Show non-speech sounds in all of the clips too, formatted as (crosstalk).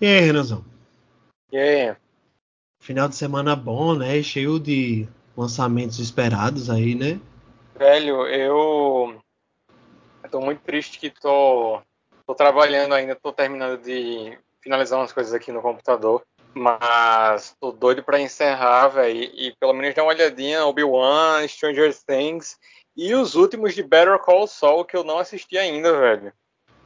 E aí, Renanzão? E aí? Final de semana bom, né? Cheio de lançamentos esperados aí, né? Velho, eu, eu tô muito triste que tô, tô trabalhando ainda, tô terminando de finalizar umas coisas aqui no computador. Mas tô doido pra encerrar, velho. E pelo menos dar uma olhadinha Obi-Wan, Stranger Things e os últimos de Better Call Saul que eu não assisti ainda, velho.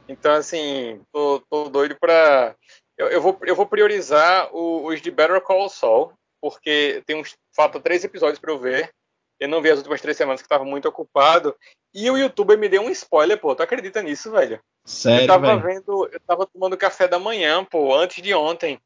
Então, assim, tô, tô doido pra. Eu, eu, vou, eu vou priorizar o, os de Better Call Saul, porque tem uns. Falta três episódios pra eu ver. Eu não vi as últimas três semanas que tava muito ocupado. E o youtuber me deu um spoiler, pô. Tu acredita nisso, velho? Sério, eu tava velho? vendo. Eu tava tomando café da manhã, pô, antes de ontem.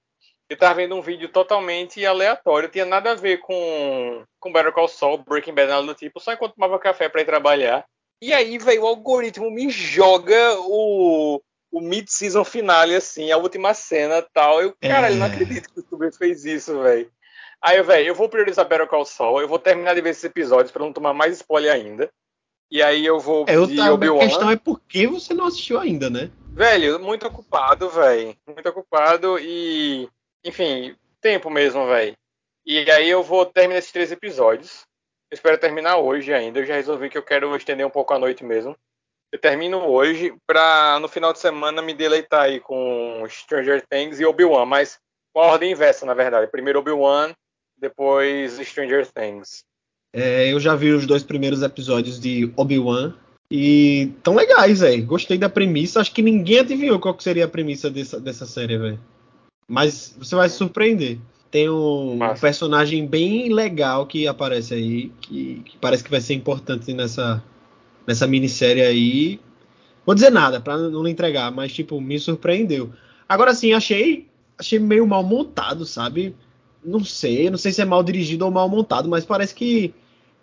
Eu tava vendo um vídeo totalmente aleatório, tinha nada a ver com, com Better Call Saul, Breaking Bad, nada do tipo, só enquanto tomava café para ir trabalhar. E aí, velho, o algoritmo me joga o, o mid-season finale, assim, a última cena tal. Eu, cara, eu não É. acredito que o youtuber fez isso, velho. Aí, velho, eu vou priorizar Better Call Saul, eu vou terminar de ver esses episódios para não tomar mais spoiler ainda. E aí eu vou É, eu de tava- a Obi-Wan. questão é por que você não assistiu ainda, né? Velho, muito ocupado, velho. Muito ocupado e. Enfim, tempo mesmo, velho. E aí eu vou terminar esses três episódios. Eu espero terminar hoje ainda. Eu já resolvi que eu quero estender um pouco a noite mesmo. Eu termino hoje pra no final de semana me deleitar aí com Stranger Things e Obi-Wan, mas com a ordem inversa, na verdade. Primeiro Obi-Wan, depois Stranger Things. É, eu já vi os dois primeiros episódios de Obi-Wan e tão legais, velho. Gostei da premissa. Acho que ninguém adivinhou qual seria a premissa dessa, dessa série, velho. Mas você vai se surpreender. Tem um personagem bem legal que aparece aí, que, que parece que vai ser importante nessa, nessa minissérie aí. Vou dizer nada pra não entregar, mas tipo, me surpreendeu. Agora sim, achei, achei meio mal montado, sabe? Não sei, não sei se é mal dirigido ou mal montado, mas parece que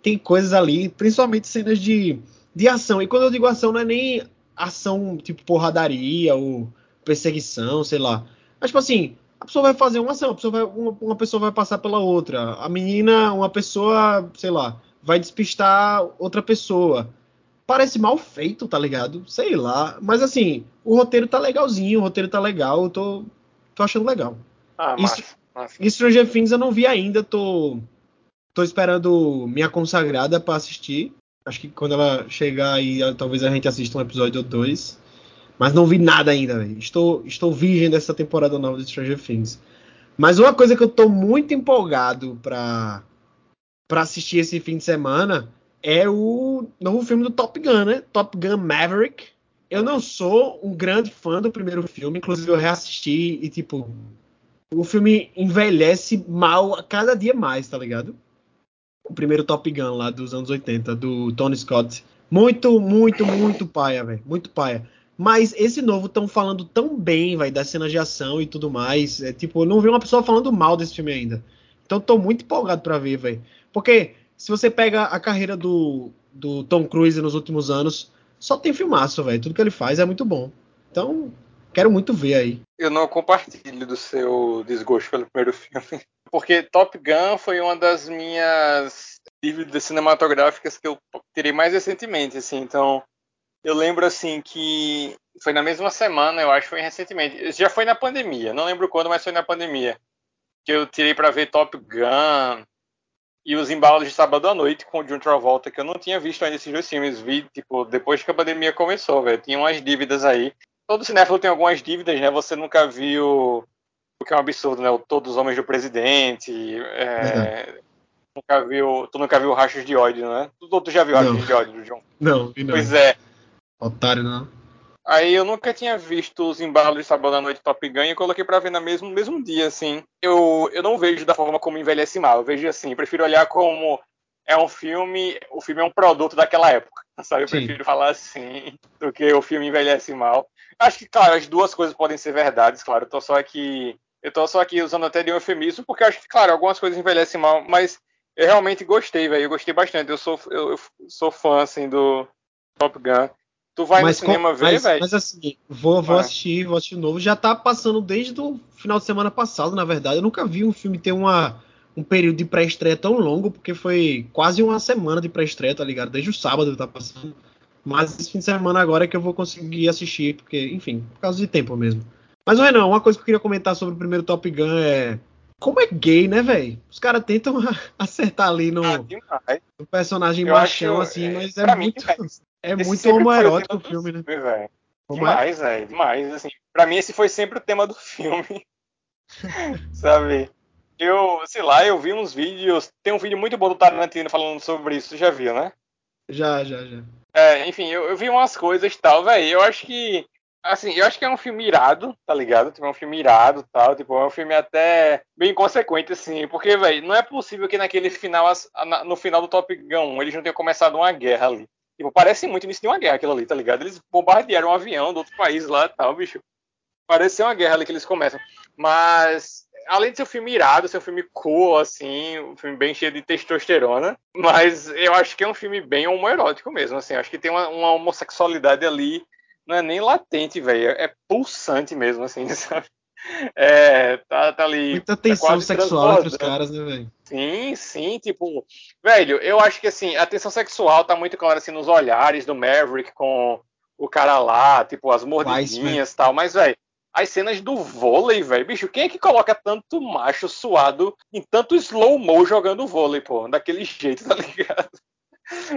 tem coisas ali, principalmente cenas de, de ação. E quando eu digo ação, não é nem ação tipo porradaria ou perseguição, sei lá. Mas tipo assim, a pessoa vai fazer uma ação, pessoa vai, uma, uma pessoa vai passar pela outra. A menina, uma pessoa, sei lá, vai despistar outra pessoa. Parece mal feito, tá ligado? Sei lá. Mas assim, o roteiro tá legalzinho, o roteiro tá legal, eu tô, tô achando legal. Ah, Isso- massa. massa. E Stranger Things eu não vi ainda, tô, tô esperando minha consagrada pra assistir. Acho que quando ela chegar aí, talvez a gente assista um episódio ou dois. Mas não vi nada ainda, velho. Estou, estou virgem dessa temporada nova de Stranger Things. Mas uma coisa que eu tô muito empolgado pra, pra assistir esse fim de semana é o novo filme do Top Gun, né? Top Gun Maverick. Eu não sou um grande fã do primeiro filme, inclusive eu reassisti e, tipo, o filme envelhece mal a cada dia mais, tá ligado? O primeiro Top Gun lá dos anos 80, do Tony Scott. Muito, muito, muito paia, velho. Muito paia. Mas esse novo estão falando tão bem, vai das cenas de ação e tudo mais. É, tipo, eu não vi uma pessoa falando mal desse filme ainda. Então tô muito empolgado pra ver, velho. Porque se você pega a carreira do, do Tom Cruise nos últimos anos, só tem filmaço, velho. Tudo que ele faz é muito bom. Então, quero muito ver aí. Eu não compartilho do seu desgosto pelo primeiro filme. (laughs) Porque Top Gun foi uma das minhas dívidas cinematográficas que eu tirei mais recentemente, assim. Então, eu lembro, assim, que foi na mesma semana, eu acho, foi recentemente. Já foi na pandemia, não lembro quando, mas foi na pandemia. Que eu tirei pra ver Top Gun e os embalos de sábado à noite com o John Travolta, que eu não tinha visto ainda esses dois filmes. Vi, tipo, depois que a pandemia começou, velho. Tinha umas dívidas aí todo cinéfilo tem algumas dívidas, né? Você nunca viu o que é um absurdo, né? O Todos os Homens do Presidente. é, nunca viu, tu nunca viu Rachos de ódio, né? Tu, tu já viu Rachos de ódio do John? Não, e não. Pois é. Otário, não. Aí eu nunca tinha visto os embalos de sábado à noite Top Gun e coloquei pra ver no mesmo, mesmo dia, assim. Eu, eu não vejo da forma como envelhece mal. Eu vejo assim, prefiro olhar como é um filme, o filme é um produto daquela época, (laughs) sabe? Eu Sim. prefiro falar assim do que o filme envelhece mal. Acho que, claro, as duas coisas podem ser verdades, claro. Eu tô só aqui, eu tô só aqui usando até de um eufemismo, porque acho que, claro, algumas coisas envelhecem mal, mas eu realmente gostei, velho. Eu gostei bastante. Eu sou, eu, eu sou fã, assim, do Top Gun. Tu vai mas, no cinema com- ver, velho? mas assim, vou, vou Vai. assistir, vou assistir de novo. Já tá passando desde o final de semana passado, na verdade. Eu nunca vi um filme ter uma, um período de pré-estreia tão longo, porque foi quase uma semana de pré-estreia, tá ligado? Desde o sábado tá passando. Mas esse fim de semana agora é que eu vou conseguir assistir, porque, enfim, por causa de tempo mesmo. Mas, Renan, uma coisa que eu queria comentar sobre o primeiro Top Gun é. Como é gay, né, velho? Os caras tentam (laughs) acertar ali no, Ah, no personagem Eu machão, acho, assim, é, mas é mim, muito. velho, (laughs) É Esse muito homoerótico o do filme, né? velho. Como é? Demais, velho. Demais, assim. Pra mim, esse foi sempre o tema do filme. (laughs) Sabe? Eu, sei lá, eu vi uns vídeos. Tem um vídeo muito bom do Tarantino falando sobre isso, você já viu, né? Já, já, já. É, enfim, eu, eu vi umas coisas e tal, velho. Eu acho que. Assim, eu acho que é um filme irado, tá ligado? Tipo, é um filme irado tal. Tipo, é um filme até bem consequente, assim. Porque, velho, não é possível que naquele final, no final do Top Gun 1, eles não tenham começado uma guerra ali. Tipo, parece muito início de uma guerra aquilo ali, tá ligado? Eles bombardearam um avião do outro país lá e tal, bicho. Parece ser uma guerra ali que eles começam. Mas, além de ser um filme irado, ser um filme cool, assim, um filme bem cheio de testosterona, mas eu acho que é um filme bem homoerótico mesmo, assim. Acho que tem uma, uma homossexualidade ali, não é nem latente, velho, é pulsante mesmo, assim, (laughs) sabe? É, tá, tá ali. Muita tá tensão quase sexual entre os caras, né, velho? Sim, sim, tipo, velho, eu acho que assim, a tensão sexual tá muito clara assim nos olhares do Maverick com o cara lá, tipo, as mordidinhas e tal, mas, velho, as cenas do vôlei, velho, bicho, quem é que coloca tanto macho suado em tanto slow-mo jogando vôlei, pô, daquele jeito, tá (laughs) ligado?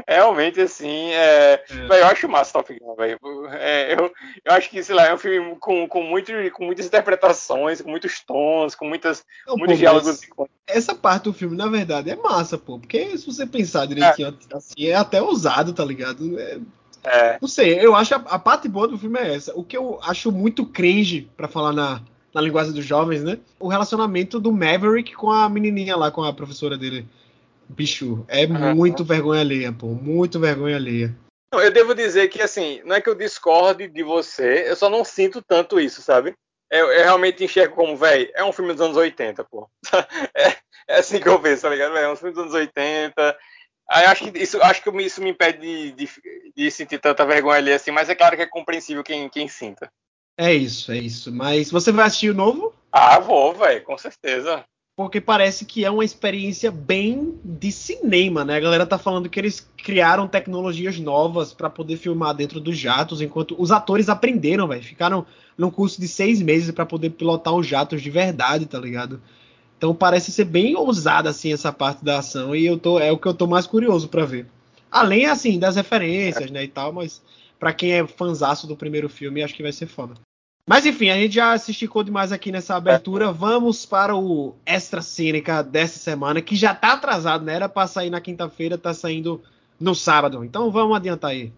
Realmente, assim, é. É. Eu acho massa Top Gun, velho. É, eu, eu acho que, sei lá, é um filme com, com, muito, com muitas interpretações, com muitos tons, com muitas, Não, muitos pô, diálogos essa parte do filme, na verdade, é massa, pô. Porque se você pensar direitinho, assim, é até ousado, tá ligado? É- É, não sei, eu acho a, a parte boa do filme é essa. O que eu acho muito cringe, pra falar na, na linguagem dos jovens, né? O relacionamento do Maverick com a menininha lá, com a professora dele. Bicho, é Aham. muito vergonha alheia, pô. Muito vergonha alheia. Não, eu devo dizer que, assim, não é que eu discorde de você, eu só não sinto tanto isso, sabe? Eu, eu realmente enxergo como, velho, é um filme dos anos 80, pô. (laughs) É, é assim que eu vejo, tá ligado? É um filme dos anos 80. Aí acho que isso, acho que isso me impede de, de, de sentir tanta vergonha ali, assim, mas é claro que é compreensível quem, quem sinta. É isso, é isso. Mas você vai assistir o novo? Ah, vou, velho, com certeza. Porque parece que é uma experiência bem de cinema, né? A galera tá falando que eles criaram tecnologias novas pra poder filmar dentro dos jatos, enquanto os atores aprenderam, velho. Ficaram num curso de seis meses pra poder pilotar os jatos de verdade, tá ligado? Então parece ser bem ousada assim essa parte da ação e eu tô é o que eu tô mais curioso pra ver. Além assim das referências, né, e tal, mas pra quem é fanzaço do primeiro filme, acho que vai ser foda. Mas enfim, a gente já se esticou demais aqui nessa abertura. Vamos para o extra cínica dessa semana, que já tá atrasado, né? Era pra sair na quinta-feira, tá saindo no sábado. Então vamos adiantar aí.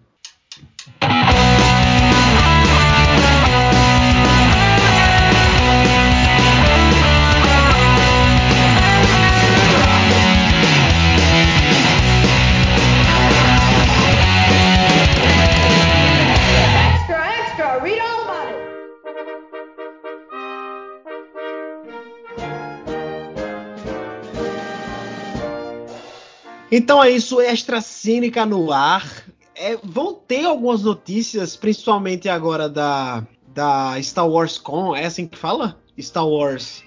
Então é isso, extra cínica no ar. É, vão ter algumas notícias, principalmente agora da, da Star Wars Con, é assim que fala? Star Wars.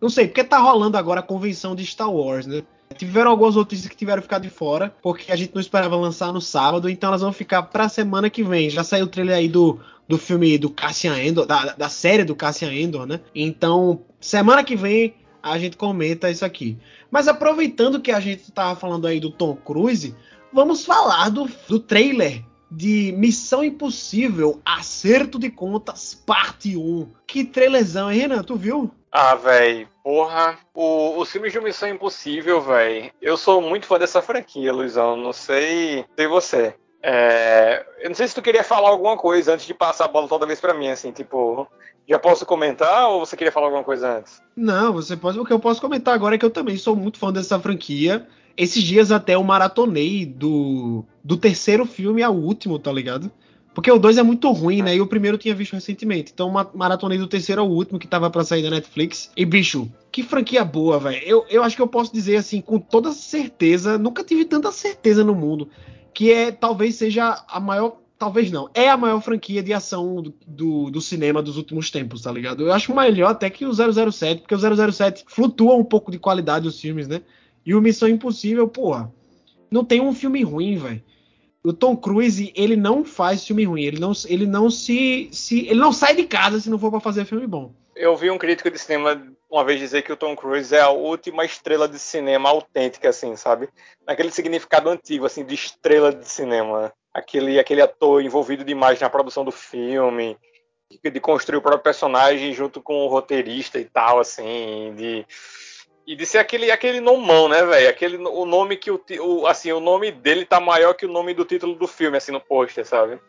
Não sei, porque tá rolando agora a convenção de Star Wars, né? Tiveram algumas notícias que tiveram ficar de fora, porque a gente não esperava lançar no sábado, então elas vão ficar pra semana que vem. Já saiu o trailer aí do, do filme do Cassian Endor, da, da série do Cassian Endor, né? Então, semana que vem a gente comenta isso aqui. Mas aproveitando que a gente tava falando aí do Tom Cruise, vamos falar do, do trailer de Missão Impossível Acerto de Contas Parte 1. Que trailerzão, hein, Renan? Tu viu? Ah, velho, porra. O, os filmes de Missão Impossível, velho. Eu sou muito fã dessa franquia, Luizão. Não sei, sei você. É, eu não sei se tu queria falar alguma coisa antes de passar a bola toda vez pra mim, assim, tipo, já posso comentar ou você queria falar alguma coisa antes? Não, você pode. O que eu posso comentar agora é que eu também sou muito fã dessa franquia. Esses dias até eu maratonei do, do terceiro filme ao último, tá ligado? Porque o 2 é muito ruim, né? E o primeiro eu tinha visto recentemente. Então, ma- maratonei do terceiro ao último, que tava pra sair da Netflix. E, bicho, que franquia boa, velho. Eu, eu acho que eu posso dizer, assim, com toda certeza, nunca tive tanta certeza no mundo, que é talvez seja a maior. Talvez não. É a maior franquia de ação do, do, do cinema dos últimos tempos, tá ligado? Eu acho melhor até que o 007, porque o 007 flutua um pouco de qualidade os filmes, né? E o Missão Impossível, porra, não tem um filme ruim, velho. o Tom Cruise, ele não faz filme ruim, ele não, ele não se, se ele não sai de casa se não for para fazer filme bom. Eu vi um crítico de cinema uma vez dizer que o Tom Cruise é a última estrela de cinema autêntica, assim, sabe? Naquele significado antigo, assim, de estrela de cinema. Aquele, aquele ator envolvido demais na produção do filme, de construir o próprio personagem junto com o roteirista e tal, assim, de e de ser aquele aquele nomão, né, velho? Aquele o nome que o, o, assim, o nome dele tá maior que o nome do título do filme assim no pôster, sabe?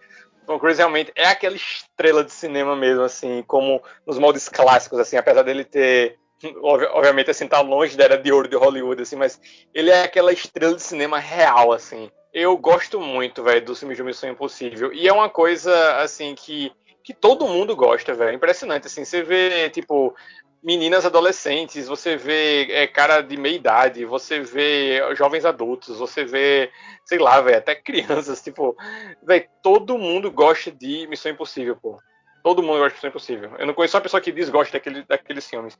Tom Cruise realmente é aquela estrela de cinema mesmo, assim, como nos moldes clássicos, assim, apesar dele ter obviamente assim tá longe da era de ouro de Hollywood assim, mas ele é aquela estrela de cinema real assim. Eu gosto muito, velho, do filme de Missão Impossível. E é uma coisa assim que que todo mundo gosta, velho. Impressionante, assim. Você vê, tipo, meninas adolescentes, você vê é, cara de meia idade, você vê jovens adultos, você vê, sei lá, velho, até (laughs) crianças, tipo, velho, todo mundo gosta de Missão Impossível, pô. Todo mundo gosta de Missão Impossível. Eu não conheço uma pessoa que desgosta daquele, daqueles filmes.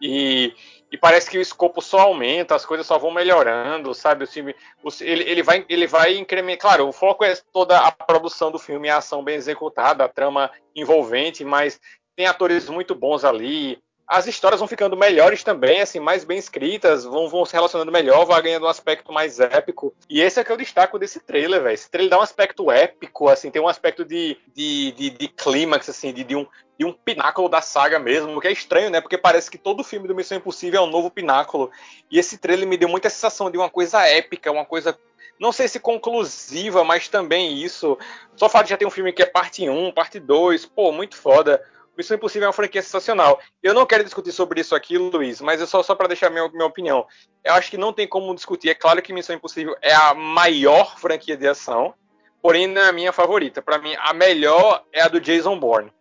E, e, parece que o escopo só aumenta, as coisas só vão melhorando, sabe? O filme, o, ele, ele, vai, ele vai incrementar. Claro, o foco é toda a produção do filme, a ação bem executada, a trama envolvente, mas tem atores muito bons ali as histórias vão ficando melhores também, assim, mais bem escritas, vão, vão se relacionando melhor, vai ganhando um aspecto mais épico. E esse é que eu destaco desse trailer, velho. Esse trailer dá um aspecto épico, assim, tem um aspecto de, de, de, de clímax, assim, de, de, um, de um pináculo da saga mesmo, o que é estranho, né? Porque parece que todo filme do Missão Impossível é um novo pináculo. E esse trailer me deu muita sensação de uma coisa épica, uma coisa não sei se conclusiva, mas também isso. Só o fato de já ter um filme que é parte 1, parte 2, pô, muito foda. Missão Impossível é uma franquia sensacional. Eu não quero discutir sobre isso aqui, Luiz, mas é só, só para deixar minha, minha opinião. Eu acho que não tem como discutir. É claro que Missão Impossível é a maior franquia de ação, porém não é a minha favorita. Para mim, a melhor é a do Jason Bourne.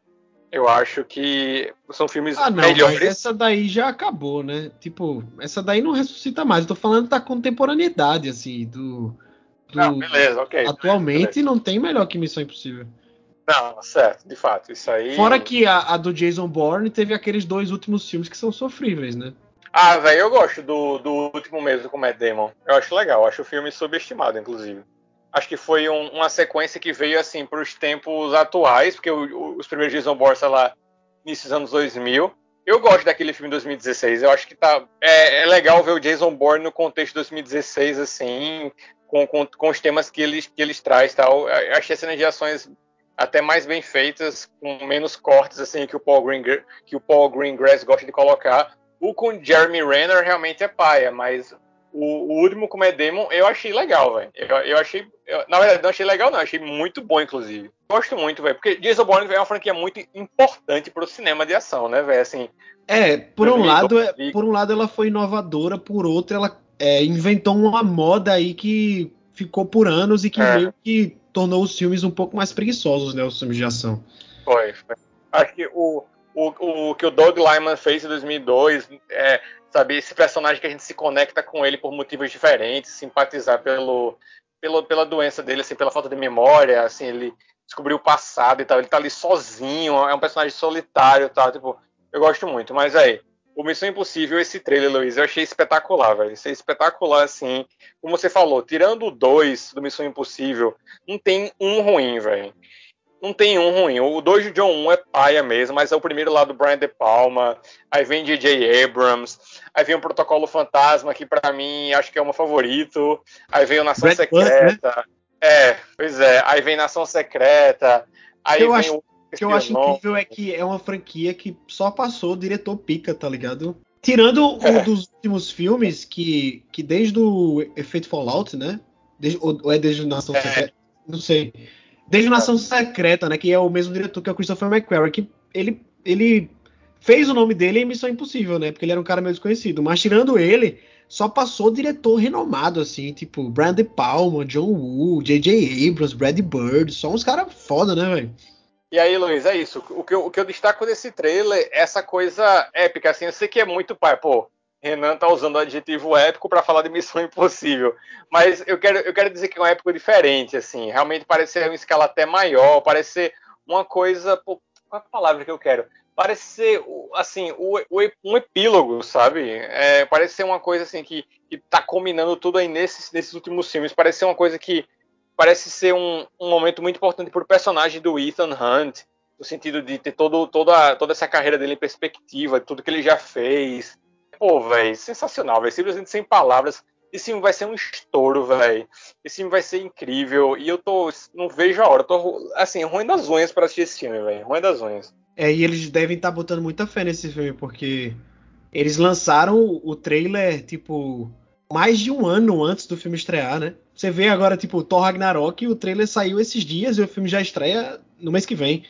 Eu acho que são filmes ah, não, melhores. essa daí já acabou, né? Tipo, essa daí não ressuscita mais. Eu tô falando da contemporaneidade, assim, do. do não, beleza, ok. Atualmente beleza. não tem melhor que Missão Impossível. Não, certo, de fato, isso aí. Fora que a, a, do Jason Bourne teve aqueles dois últimos filmes que são sofríveis, né? Ah, velho, eu gosto do, do último mesmo com o Matt Damon. Eu acho legal, acho o filme subestimado, inclusive. Acho que foi um, uma sequência que veio, assim, para os tempos atuais, porque o, o, os primeiros Jason Bourne, sei lá, início dos anos 2000. Eu gosto daquele filme de 2016. Eu acho que tá. É, é legal ver o Jason Bourne no contexto de 2016, assim, com, com, com os temas que eles, que eles traz tal. Eu achei as cenas de ações até mais bem feitas, com menos cortes assim que o Paul Green que o Paul Greengrass gosta de colocar. O com Jeremy Renner realmente é paia, mas o, o último com Matt Damon eu achei legal, velho. Eu, eu, achei, eu, na verdade não achei legal não, achei muito bom inclusive. Gosto muito, velho, porque Jason Bourne é uma franquia muito importante para o cinema de ação, né, velho? Assim. É, por um lado, é, por um lado ela foi inovadora, por outro ela é, inventou uma moda aí que ficou por anos e que é. meio que tornou os filmes um pouco mais preguiçosos, né? Os filmes de ação. Foi. Acho que o, o, o que o Doug Lyman fez em 2002, é, sabe, esse personagem que a gente se conecta com ele por motivos diferentes, simpatizar pelo, pelo, pela doença dele, assim, pela falta de memória, assim, ele descobriu o passado e tal, ele tá ali sozinho, é um personagem solitário e tal, tipo, eu gosto muito, mas aí, o Missão Impossível, esse trailer, Luiz, eu achei espetacular, velho. Isso é espetacular, assim. Como você falou, tirando o 2 do Missão Impossível, não tem um ruim, velho. Não tem um ruim. O 2 de John 1 é paia mesmo, mas é o primeiro lá do Brian De Palma. Aí vem DJ Abrams. Aí vem o Protocolo Fantasma, que para mim acho que é o meu favorito. Aí vem o Nação Secreta. né? É, pois é. Aí vem Nação Secreta. Aí eu vem acho... o o que eu acho incrível é que é uma franquia que só passou o diretor pica, tá ligado? Tirando é. um dos últimos filmes que, que desde o Efeito Fallout, né? Desde, ou, é desde Nação é. Secreta? Não sei. Desde Nação Secreta, né? Que é o mesmo diretor que é o Christopher McQuarrie, que ele, ele fez o nome dele em Missão Impossível, né? Porque ele era um cara meio desconhecido. Mas tirando ele, só passou diretor renomado, assim, tipo Brian De Palma, John Woo, J.J. Abrams, Brad Bird, só uns caras foda, né, velho? E aí, Luiz, é isso. O que, eu, o que eu destaco desse trailer é essa coisa épica, assim. Eu sei que é muito pai, pô. Renan tá usando o adjetivo épico para falar de Missão Impossível. Mas eu quero, eu quero dizer que é um épico diferente, assim. Realmente parece ser uma escala até maior, parece ser uma coisa. Pô, qual é a palavra que eu quero? Parece ser, assim, um epílogo, sabe? É, parece ser uma coisa, assim, que, que tá combinando tudo aí nesses, nesses últimos filmes. Parece ser uma coisa que parece ser um, um momento muito importante para o personagem do Ethan Hunt, no sentido de ter todo, toda, toda essa carreira dele em perspectiva, tudo que ele já fez. Pô, velho, sensacional, velho. Simplesmente sem palavras. Esse filme vai ser um estouro, velho. Esse filme vai ser incrível. E eu tô. Não vejo a hora. Tô, assim, ruim das unhas para assistir esse filme, velho. Ruim das unhas. É, e eles devem estar tá botando muita fé nesse filme, porque eles lançaram o trailer, tipo, mais de um ano antes do filme estrear, né? Você vê agora, tipo, Thor Ragnarok, o trailer saiu esses dias e o filme já estreia no mês que vem.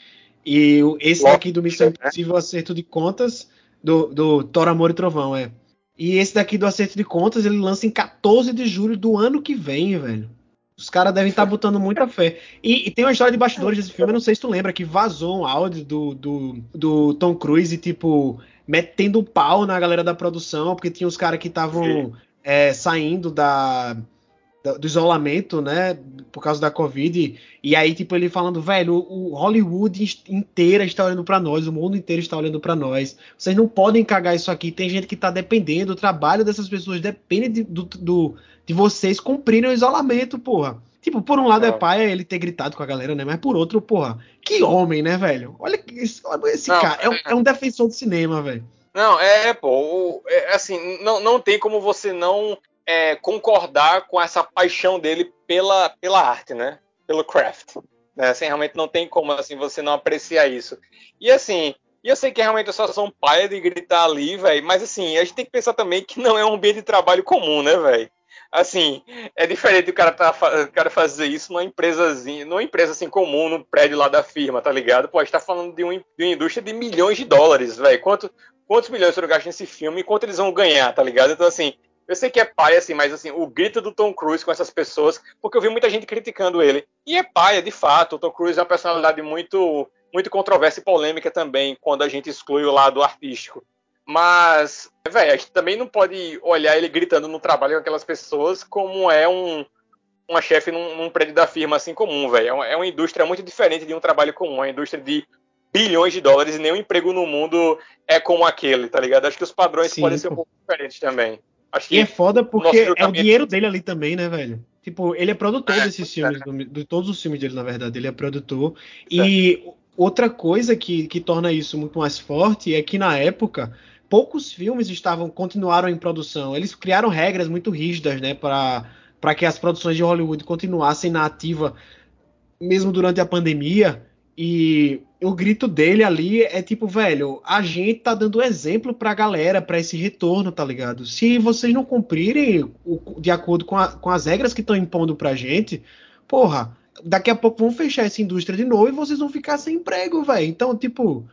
E esse daqui do Missão Impossível Acerto de Contas, do, do Thor Amor e Trovão, é. E esse daqui do Acerto de Contas, ele lança em 14 de julho do ano que vem, velho. Os caras devem estar tá botando muita fé. E, e, tem uma história de bastidores desse filme, eu não sei se tu lembra, que vazou um áudio do, do, do Tom Cruise, tipo, metendo pau na galera da produção, porque tinha os caras que estavam é, saindo da, do isolamento, né, por causa da Covid, e aí, tipo, ele falando, velho, o Hollywood inteira está olhando para nós, o mundo inteiro está olhando para nós, vocês não podem cagar isso aqui, tem gente que tá dependendo, o trabalho dessas pessoas depende de, do, do, de vocês cumprirem o isolamento, porra. Tipo, por um lado é, é pai ele ter gritado com a galera, né? Mas por outro, porra, que homem, né, velho? Olha esse, esse não, cara, é, um, é um defensor do cinema, velho. Não, é, pô, é, assim, não, não tem como você não é, concordar com essa paixão dele pela, pela arte, né? Pelo craft. Né? Assim, realmente não tem como assim você não apreciar isso. E assim, eu sei que realmente eu só sou um pai de gritar ali, velho, mas assim, a gente tem que pensar também que não é um ambiente de trabalho comum, né, velho? Assim, é diferente o cara, tá, o cara fazer isso numa empresazinha, numa empresa assim comum, no prédio lá da firma, tá ligado? Pô, a gente tá falando de, um, de uma indústria de milhões de dólares, velho. Quanto, quantos milhões foram gastos nesse filme e quanto eles vão ganhar, tá ligado? Então, assim, eu sei que é pai, assim, mas assim, o grito do Tom Cruise com essas pessoas, porque eu vi muita gente criticando ele. E é pai, de fato. O Tom Cruise é uma personalidade muito, muito controversa e polêmica também, quando a gente exclui o lado artístico. Mas, velho, a gente também não pode olhar ele gritando no trabalho com aquelas pessoas como é um, uma chefe num, num, prédio da firma assim comum, velho. É, uma, é uma indústria muito diferente de um trabalho comum, é uma indústria de bilhões de dólares e nenhum emprego no mundo é como aquele, tá ligado? Acho que os padrões Sim, podem ser um pouco diferentes também. Acho e é foda porque é o dinheiro dele ali também, né, velho? Tipo, ele é produtor é, desses filmes, é. de todos os filmes dele, na verdade, ele é produtor. É. E outra coisa que, que torna isso muito mais forte é que na época poucos filmes estavam continuaram em produção. Eles criaram regras muito rígidas, né, para que as produções de Hollywood continuassem na ativa mesmo durante a pandemia. E o grito dele ali é tipo, velho, a gente tá dando exemplo pra galera, pra esse retorno, tá ligado? Se vocês não cumprirem o, de acordo com, a, com as regras que estão impondo pra gente, porra, daqui a pouco vão fechar essa indústria de novo e vocês vão ficar sem emprego, velho. Então, tipo,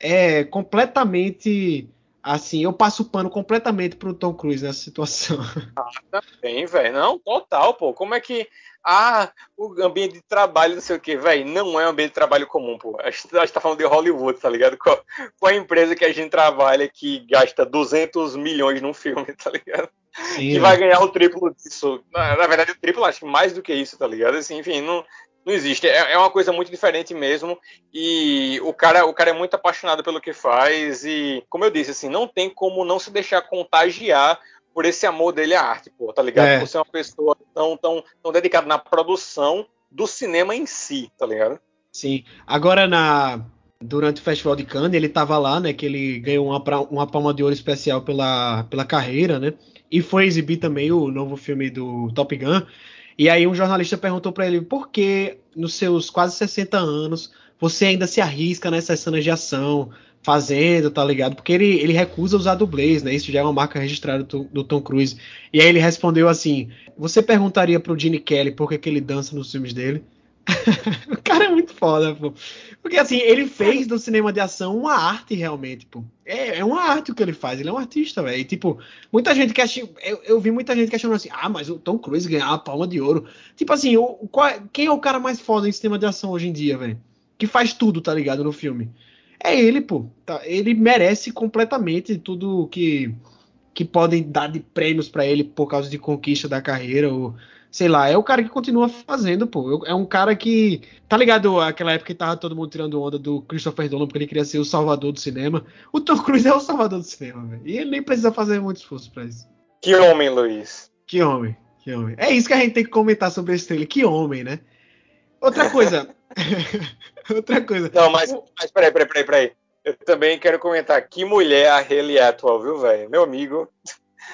é completamente assim, eu passo o pano completamente pro Tom Cruise nessa situação. Ah, também, velho. Não, total, pô. Como é que ah, o ambiente de trabalho, não sei o que, velho, não é um ambiente de trabalho comum, pô. A gente, a gente tá falando de Hollywood, tá ligado? Qual, qual a empresa que a gente trabalha que gasta 200 milhões num filme, tá ligado? Sim, que vai ganhar o triplo disso. Na, na, verdade, o triplo, acho que mais do que isso, tá ligado? Assim, enfim, não, não existe. É, é uma coisa muito diferente mesmo. E o cara, o cara é muito apaixonado pelo que faz. E, como eu disse, assim, não tem como não se deixar contagiar por esse amor dele à arte, pô, tá ligado? É. Por ser uma pessoa tão, tão, tão dedicada na produção do cinema em si, tá ligado? Sim. Agora, na durante o Festival de Cannes, ele tava lá, né, que ele ganhou uma, uma palma de ouro especial pela, pela carreira, né, e foi exibir também o novo filme do Top Gun, e aí um jornalista perguntou para ele por que nos seus quase 60 anos você ainda se arrisca nessas cenas de ação, fazendo, tá ligado? Porque ele, ele recusa usar dublês, né? Isso já é uma marca registrada do, do Tom Cruise. E aí ele respondeu assim: Você perguntaria pro Gene Kelly por que, que ele dança nos filmes dele? (laughs) o cara é muito foda, pô. Porque assim, ele fez do cinema de ação uma arte realmente, pô. É, é uma arte o que ele faz, ele é um artista, velho. E tipo, muita gente que eu, eu vi muita gente questionando assim: ah, mas o Tom Cruise ganhar a palma de ouro. Tipo assim, o, qual, quem é o cara mais foda em cinema de ação hoje em dia, velho? Que faz tudo, tá ligado, no filme. É ele, pô. Tá? Ele merece completamente tudo que que podem dar de prêmios para ele por causa de conquista da carreira ou sei lá, é o cara que continua fazendo, pô. É um cara que tá ligado aquela época que tava todo mundo tirando onda do Christopher Nolan porque ele queria ser o salvador do cinema. O Tom Cruise é o salvador do cinema, velho. E ele nem precisa fazer muito esforço para isso. Que homem, Luiz. Que homem. Que homem. É isso que a gente tem que comentar sobre esse trailer. Que homem, né? Outra coisa. (laughs) (laughs) Outra coisa. Não, mas, mas peraí, peraí, peraí, peraí. Eu também quero comentar. Que mulher a Haley Atwell, viu, velho? Meu amigo.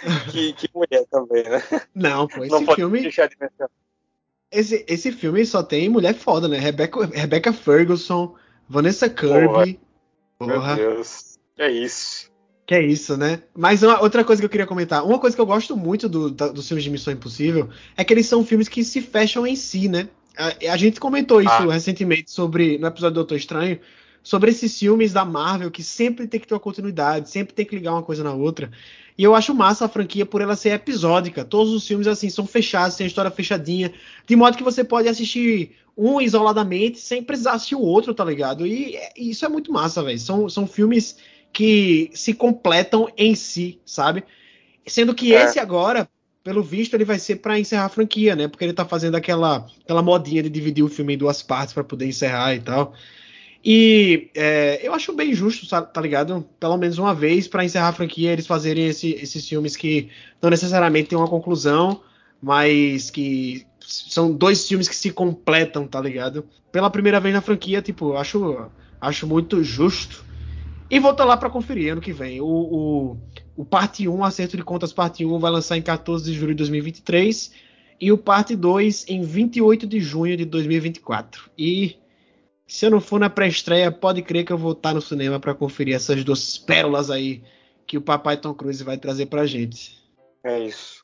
(laughs) Que, que mulher também, né? Não, pô, esse Não filme. de. Esse, esse filme só tem mulher foda, né? Rebecca, Rebecca Ferguson, Vanessa Kirby. Porra. Meu Deus. É isso. Que é isso, né? Mas uma, outra coisa que eu queria comentar. Uma coisa que eu gosto muito do, da- dos filmes de Missão Impossível é que eles são filmes que se fecham em si, né? A, a gente comentou isso Ah. recentemente sobre no episódio do Doutor Estranho, sobre esses filmes da Marvel que sempre tem que ter uma continuidade, sempre tem que ligar uma coisa na outra. E eu acho massa a franquia por ela ser episódica. Todos os filmes assim são fechados, tem a história fechadinha, de modo que você pode assistir um isoladamente sem precisar assistir o outro, tá ligado? E, e isso é muito massa, velho. São, são filmes que se completam em si, sabe? Sendo que É. esse agora, pelo visto, ele vai ser pra encerrar a franquia, né? Porque ele tá fazendo aquela, aquela modinha de dividir o filme em duas partes pra poder encerrar e tal. E é, eu acho bem justo, tá ligado? Pelo menos uma vez pra encerrar a franquia, eles fazerem esse- esses filmes que não necessariamente têm uma conclusão, mas que são dois filmes que se completam, tá ligado? Pela primeira vez na franquia, tipo, acho, acho muito justo. E vou estar lá pra conferir ano que vem. O, o, o parte 1, Acerto de Contas Parte 1, vai lançar em 14 de julho de 2023. E o parte 2 em 28 de junho de 2024. E se eu não for na pré-estreia, pode crer que eu vou estar no cinema pra conferir essas duas pérolas aí que o papai Tom Cruise vai trazer pra gente. É isso.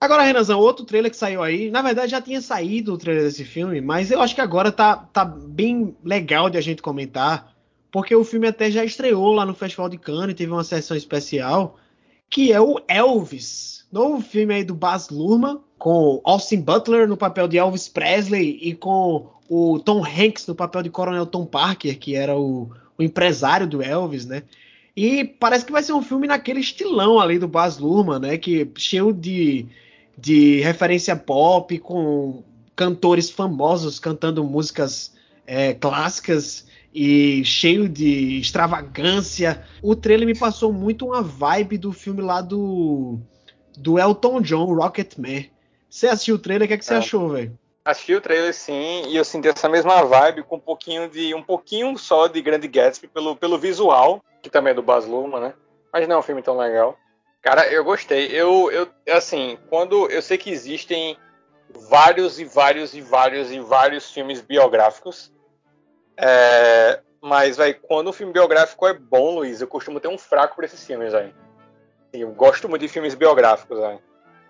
Agora, Renanzão, outro trailer que saiu aí, na verdade já tinha saído o trailer desse filme, mas eu acho que agora tá, tá bem legal de a gente comentar, porque o filme até já estreou lá no Festival de Cannes, teve uma sessão especial, que é o Elvis, novo filme aí do Baz Luhrmann, com Austin Butler no papel de Elvis Presley e com o Tom Hanks no papel de Coronel Tom Parker, que era o, o empresário do Elvis, né? E parece que vai ser um filme naquele estilão ali do Baz Luhrmann, né? Que cheio de, de referência pop, com cantores famosos cantando músicas é, clássicas e cheio de extravagância. O trailer me passou muito uma vibe do filme lá do, do Elton John, Rocketman. Você assistiu o trailer? O que, é que você É. achou, velho? Assisti o trailer sim, e eu senti essa mesma vibe com um pouquinho de um pouquinho só de Grande Gatsby pelo, pelo visual, que também é do Baz Luhrmann, né? Mas não é um filme tão legal. Cara, eu gostei. Eu, eu assim, quando eu sei que existem vários e vários e vários e vários filmes biográficos, é, mas vai quando o filme biográfico é bom, Luiz, eu costumo ter um fraco por esses filmes aí. Eu gosto muito de filmes biográficos, aí.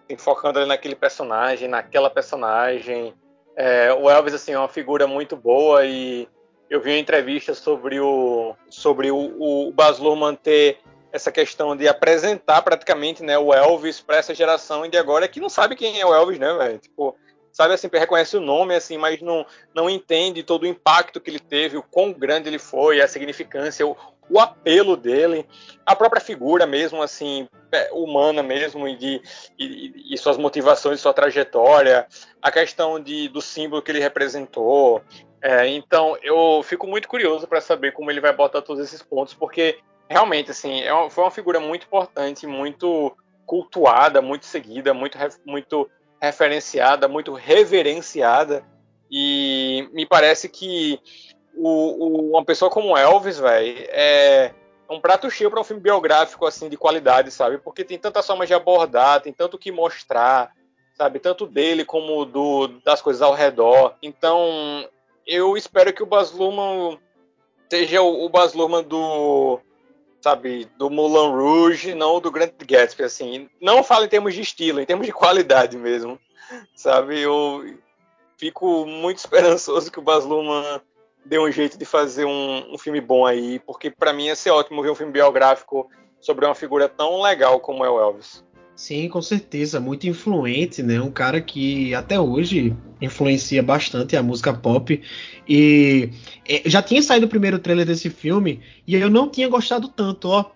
Assim, focando ali naquele personagem, naquela personagem. É, o Elvis assim é uma figura muito boa e eu vi uma entrevista sobre o sobre o, o Baz Luhrmann ter essa questão de apresentar praticamente né, o Elvis para essa geração de agora que não sabe quem é o Elvis, né, velho? Tipo, sabe assim, reconhece o nome assim, mas não não entende todo o impacto que ele teve, o quão grande ele foi, a significância, o, o apelo dele, a própria figura mesmo assim, é, humana mesmo e de e, e suas motivações, sua trajetória, a questão de, do símbolo que ele representou. É, então, eu fico muito curioso para saber como ele vai botar todos esses pontos, porque realmente, assim, é uma, foi uma figura muito importante, muito cultuada, muito seguida, muito, muito referenciada, muito reverenciada. E me parece que o, o, uma pessoa como Elvis, velho, é um prato cheio para um filme biográfico assim de qualidade, sabe? Porque tem tantas formas de abordar, tem tanto que mostrar, sabe? Tanto dele como do das coisas ao redor. Então, eu espero que o Baz Luhrmann seja o, o Baz Luhrmann do sabe, do Moulin Rouge, não do Grand Gatsby, assim. Não falo em termos de estilo, em termos de qualidade mesmo, sabe? Eu fico muito (laughs) esperançoso que o Baz Luhrmann dê um jeito de fazer um, um filme bom aí, porque para mim ia ser ótimo ver um filme biográfico sobre uma figura tão legal como é o Elvis. Sim, com certeza, muito influente, né? Um cara que até hoje influencia bastante a música pop. E é, já tinha saído o primeiro trailer desse filme e eu não tinha gostado tanto, ó.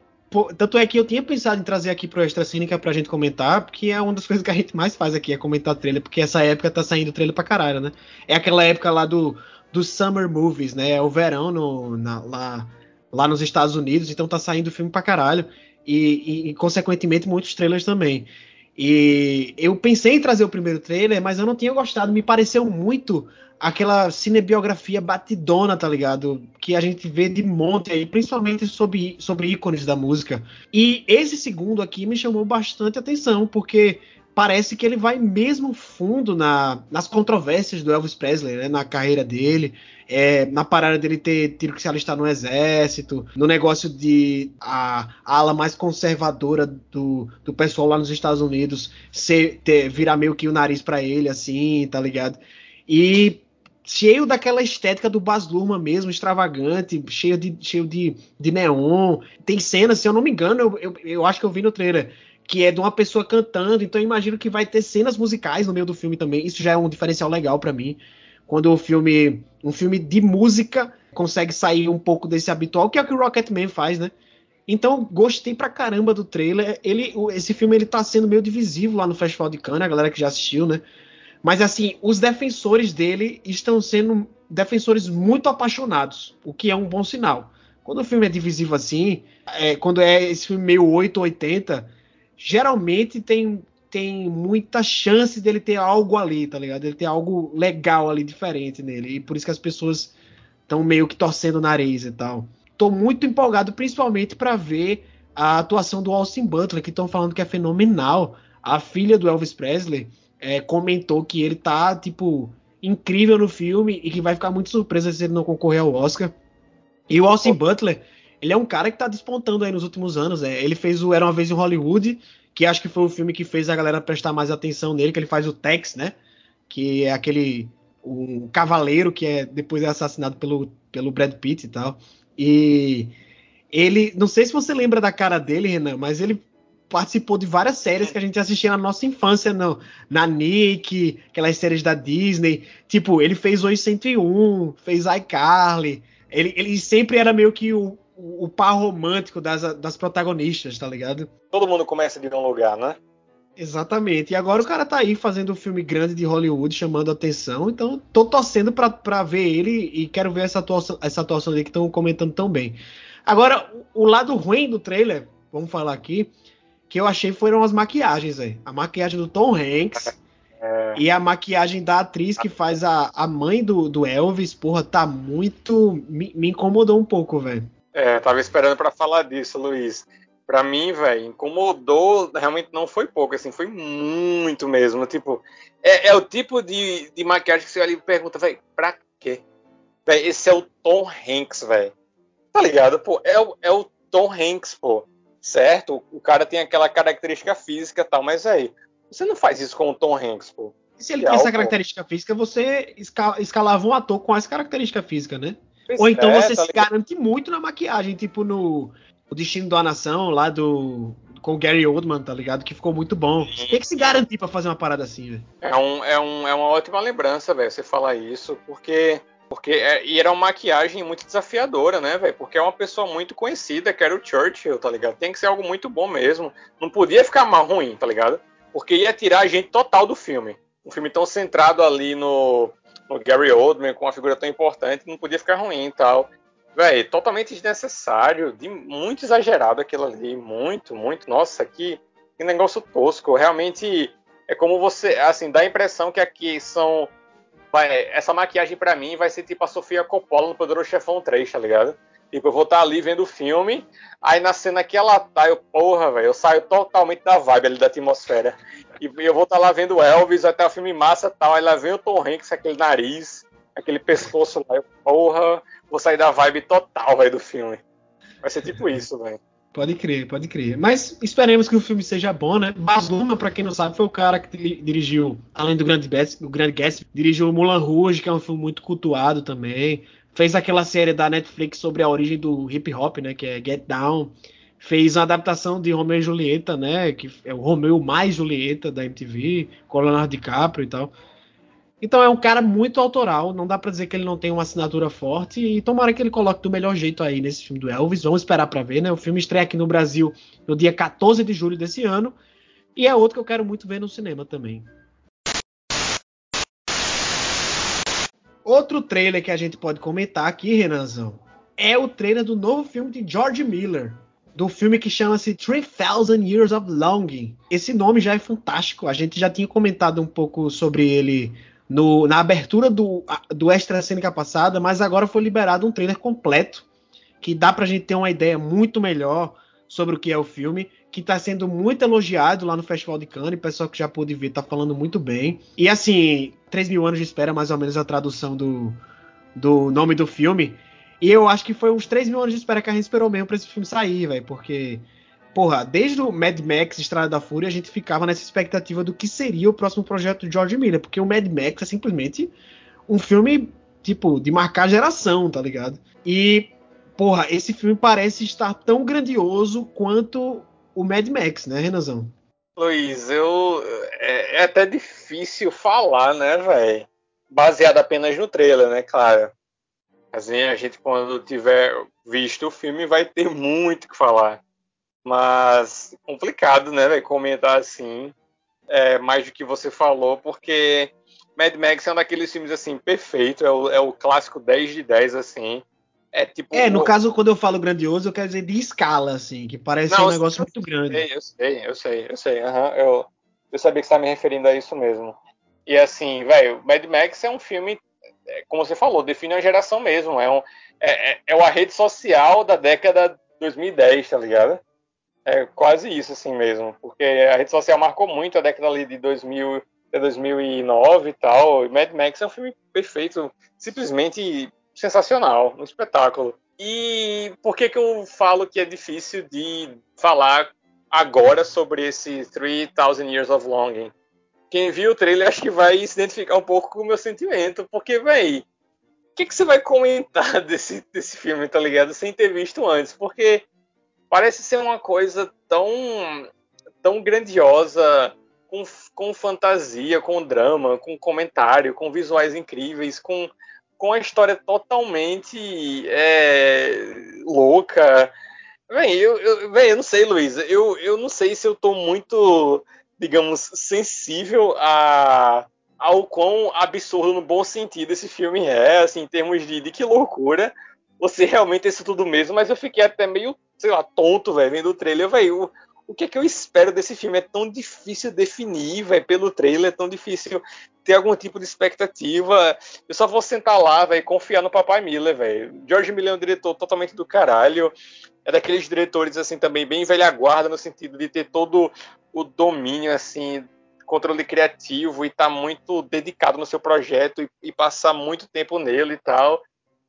Tanto é que eu tinha pensado em trazer aqui pro Extra Cínica pra gente comentar, porque é uma das coisas que a gente mais faz aqui, é comentar trailer, porque essa época tá saindo trailer pra caralho, né? É aquela época lá do, do Summer Movies, né? É o verão no, na, lá, lá nos Estados Unidos, então tá saindo filme pra caralho. E, e, consequentemente, muitos trailers também. E eu pensei em trazer o primeiro trailer, mas eu não tinha gostado. Me pareceu muito aquela cinebiografia batidona, tá ligado? Que a gente vê de monte aí, principalmente sobre, sobre ícones da música. E esse segundo aqui me chamou bastante atenção, porque parece que ele vai mesmo fundo na, nas controvérsias do Elvis Presley, né, na carreira dele, é, na parada dele ter tido que se alistar no exército, no negócio de a, a ala mais conservadora do, do pessoal lá nos Estados Unidos ser, ter, virar meio que o nariz para ele, assim, tá ligado? E cheio daquela estética do Baz Luhrmann mesmo, extravagante, cheio de, cheio de, de neon. Tem cenas, se eu não me engano, eu, eu, eu acho que eu vi no trailer, que é de uma pessoa cantando, então imagino que vai ter cenas musicais no meio do filme também. Isso já é um diferencial legal para mim. Quando o filme, um filme de música consegue sair um pouco desse habitual, que é o que o Rocketman faz, né? Então, gostei pra caramba do trailer. Ele, esse filme ele tá sendo meio divisivo lá no Festival de Cannes, a galera que já assistiu, né? Mas assim, os defensores dele estão sendo defensores muito apaixonados, o que é um bom sinal. Quando o filme é divisivo assim, é, quando é esse filme meio 8 ou 80, geralmente tem, tem muita chance dele ter algo ali, tá ligado? Ele ter algo legal ali, diferente nele. E por isso que as pessoas estão meio que torcendo o nariz e tal. Tô muito empolgado, principalmente para ver a atuação do Austin Butler, que estão falando que é fenomenal. A filha do Elvis Presley é, comentou que ele tá, tipo, incrível no filme e que vai ficar muito surpresa se ele não concorrer ao Oscar. E o Austin Butler ele é um cara que tá despontando aí nos últimos anos. É. Ele fez o Era uma vez em Hollywood, que acho que foi o filme que fez a galera prestar mais atenção nele, que ele faz o Tex, né? Que é aquele um cavaleiro que é depois é assassinado pelo, pelo Brad Pitt e tal. E ele, não sei se você lembra da cara dele, Renan, mas ele participou de várias séries que a gente assistia na nossa infância, não, na Nick, aquelas séries da Disney. Tipo, ele fez Hoje 101, fez iCarly. Ele, ele sempre era meio que o, o, par romântico das, das protagonistas, tá ligado? Todo mundo começa de um lugar, né? Exatamente. E agora o cara tá aí fazendo um filme grande de Hollywood, chamando atenção. Então, tô torcendo pra, pra ver ele e quero ver essa atuação, essa atuação dele que estão comentando tão bem. Agora, o, o lado ruim do trailer, vamos falar aqui, que eu achei foram as maquiagens, aí. A maquiagem do Tom Hanks (laughs) é... e a maquiagem da atriz que faz a, a mãe do, do Elvis, porra, tá muito. Me, me incomodou um pouco, velho. É, tava esperando para falar disso, Luiz. Pra mim, velho, incomodou, realmente não foi pouco, assim, foi muito mesmo. Tipo, é, é o tipo de, de maquiagem que você olha e pergunta, velho, pra quê? Véi, esse é o Tom Hanks, velho. Tá ligado? Pô, é o, é o Tom Hanks, pô. Certo? O cara tem aquela característica física e tal, mas aí, você não faz isso com o Tom Hanks, pô. E se ele tem essa característica física, você escalava um ator com essa característica física, né? Ou então é, você tá se garante muito na maquiagem, tipo no O Destino da Nação, lá do. Com o Gary Oldman, tá ligado? Que ficou muito bom. Tem que se garantir pra fazer uma parada assim, velho. É, um, é, um, é uma ótima lembrança, velho, você falar isso, porque. Porque é, e era uma maquiagem muito desafiadora, né, velho? Porque é uma pessoa muito conhecida, que era o Churchill, tá ligado? Tem que ser algo muito bom mesmo. Não podia ficar mal ruim, tá ligado? Porque ia tirar a gente total do filme. Um filme tão centrado ali no, o Gary Oldman com uma figura tão importante, não podia ficar ruim e tal. Véi, totalmente desnecessário, de, muito exagerado aquilo ali, muito, muito. Nossa, que, que negócio tosco. Realmente é como você, assim, dá a impressão que aqui são. Vai, essa maquiagem para mim vai ser tipo a Sofia Coppola no Poderoso Chefão 3, tá ligado? Tipo, eu vou estar tá ali vendo o filme, aí na cena que ela tá, eu, porra, velho, eu saio totalmente da vibe ali da atmosfera. E eu vou estar tá lá vendo Elvis, até o filme massa tal, aí lá vem o Tom Hanks, aquele nariz, aquele pescoço lá, eu, porra, vou sair da vibe total, velho, do filme. Vai ser tipo isso, velho. Pode crer, pode crer. Mas esperemos que o filme seja bom, né? Baz Luhrmann, pra quem não sabe, foi o cara que dirigiu, além do Grande Gatsby, o Grande dirigiu Mulan Rouge, que é um filme muito cultuado também. Fez aquela série da Netflix sobre a origem do hip hop, né? Que é Get Down. Fez uma adaptação de Romeo e Julieta, né? Que é o Romeo mais Julieta da MTV, com Leonardo DiCaprio e tal. Então é um cara muito autoral, não dá para dizer que ele não tem uma assinatura forte e tomara que ele coloque do melhor jeito aí nesse filme do Elvis. Vamos esperar para ver, né? O filme estreia aqui no Brasil no dia 14 de julho desse ano e é outro que eu quero muito ver no cinema também. Outro trailer que a gente pode comentar aqui, Renanzão, é o trailer do novo filme de George Miller, do filme que chama-se 3000 Years of Longing. Esse nome já é fantástico. A gente já tinha comentado um pouco sobre ele no, na abertura do, do Extra Cênica passada, mas agora foi liberado um trailer completo que dá pra gente ter uma ideia muito melhor sobre o que é o filme, que está sendo muito elogiado lá no Festival de Cannes, o pessoal que já pôde ver tá falando muito bem. E assim, 3 mil anos de espera, mais ou menos a tradução do, do nome do filme. E eu acho que foi uns 3 mil anos de espera que a gente esperou mesmo pra esse filme sair, velho, porque porra, desde o Mad Max Estrada da Fúria, a gente ficava nessa expectativa do que seria o próximo projeto de George Miller, porque o Mad Max é simplesmente um filme, tipo, de marcar geração, tá ligado? E, porra, esse filme parece estar tão grandioso quanto o Mad Max, né, Renazão? Luiz, eu. É, é até difícil falar, né, velho? Baseado apenas no trailer, né, claro. Assim, a gente, quando tiver visto o filme, vai ter muito que falar. Mas complicado, né, véio, comentar assim, é, mais do que você falou, porque Mad Max é um daqueles filmes assim, perfeito, é o, é o clássico 10 de 10, assim. É, tipo, é, no o... caso, quando eu falo grandioso, eu quero dizer de escala, assim, que parece Não, um negócio muito grande. Eu sei, eu sei, eu sei. Uhum, eu, eu sabia que você estava me referindo a isso mesmo. E assim, velho, Mad Max é um filme, é, como você falou, define uma geração mesmo. É, um, é, é, é a rede social da década 2010, tá ligado? É quase isso, assim mesmo. Porque a rede social marcou muito a década ali de 2000 até 2009 e tal. Mad Max é um filme perfeito, simplesmente sensacional, um espetáculo. E por que, que eu falo que é difícil de falar agora sobre esse 3000 Years of Longing? Quem viu o trailer acho que vai se identificar um pouco com o meu sentimento, porque, véi, o que, que você vai comentar (laughs) desse, desse filme, tá ligado? Sem ter visto antes? Porque parece ser uma coisa tão, tão grandiosa, com, com fantasia, com drama, com comentário, com visuais incríveis, com, com a história totalmente é, louca. Bem, eu, eu, bem, eu não sei, Luiz. Eu, eu não sei se eu tô muito, digamos, sensível a, ao quão absurdo, no bom sentido, esse filme é, assim, em termos de, de que loucura. Você realmente é isso tudo mesmo, mas eu fiquei até meio sei lá, tonto, velho, vendo o trailer, velho. O, que é que eu espero desse filme? É tão difícil definir, velho, pelo trailer, é tão difícil ter algum tipo de expectativa. Eu só vou sentar lá, velho, confiar no Papai Miller, velho. George Miller é um diretor totalmente do caralho. É daqueles diretores, assim, também bem velha guarda, no sentido de ter todo o domínio, assim, controle criativo e tá muito dedicado no seu projeto e, e passar muito tempo nele e tal.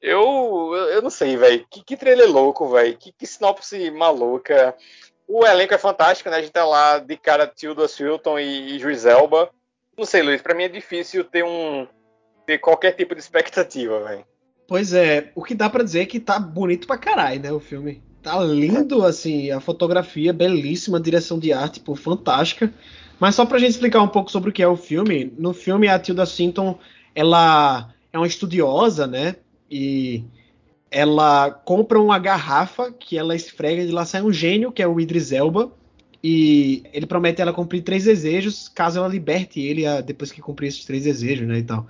Eu, eu não sei, velho. Que, que trailer louco, velho. Que, que sinopse maluca. O elenco é fantástico, né? A gente tá lá de cara Tilda Swilton e, e Juiz Elba. Não sei, Luiz, pra mim é difícil ter um ter qualquer tipo de expectativa, velho. Pois é, o que dá para dizer é que tá bonito pra caralho, né, o filme. Tá lindo, assim, a fotografia belíssima, a direção de arte, pô, fantástica. Mas só pra gente explicar um pouco sobre o que é o filme, no filme a Tilda Swinton, ela é uma estudiosa, né? e ela compra uma garrafa que ela esfrega e lá sai um gênio, que é o Idris Elba, e ele promete ela cumprir três desejos caso ela liberte ele a, depois que cumprir esses três desejos, né, e tal.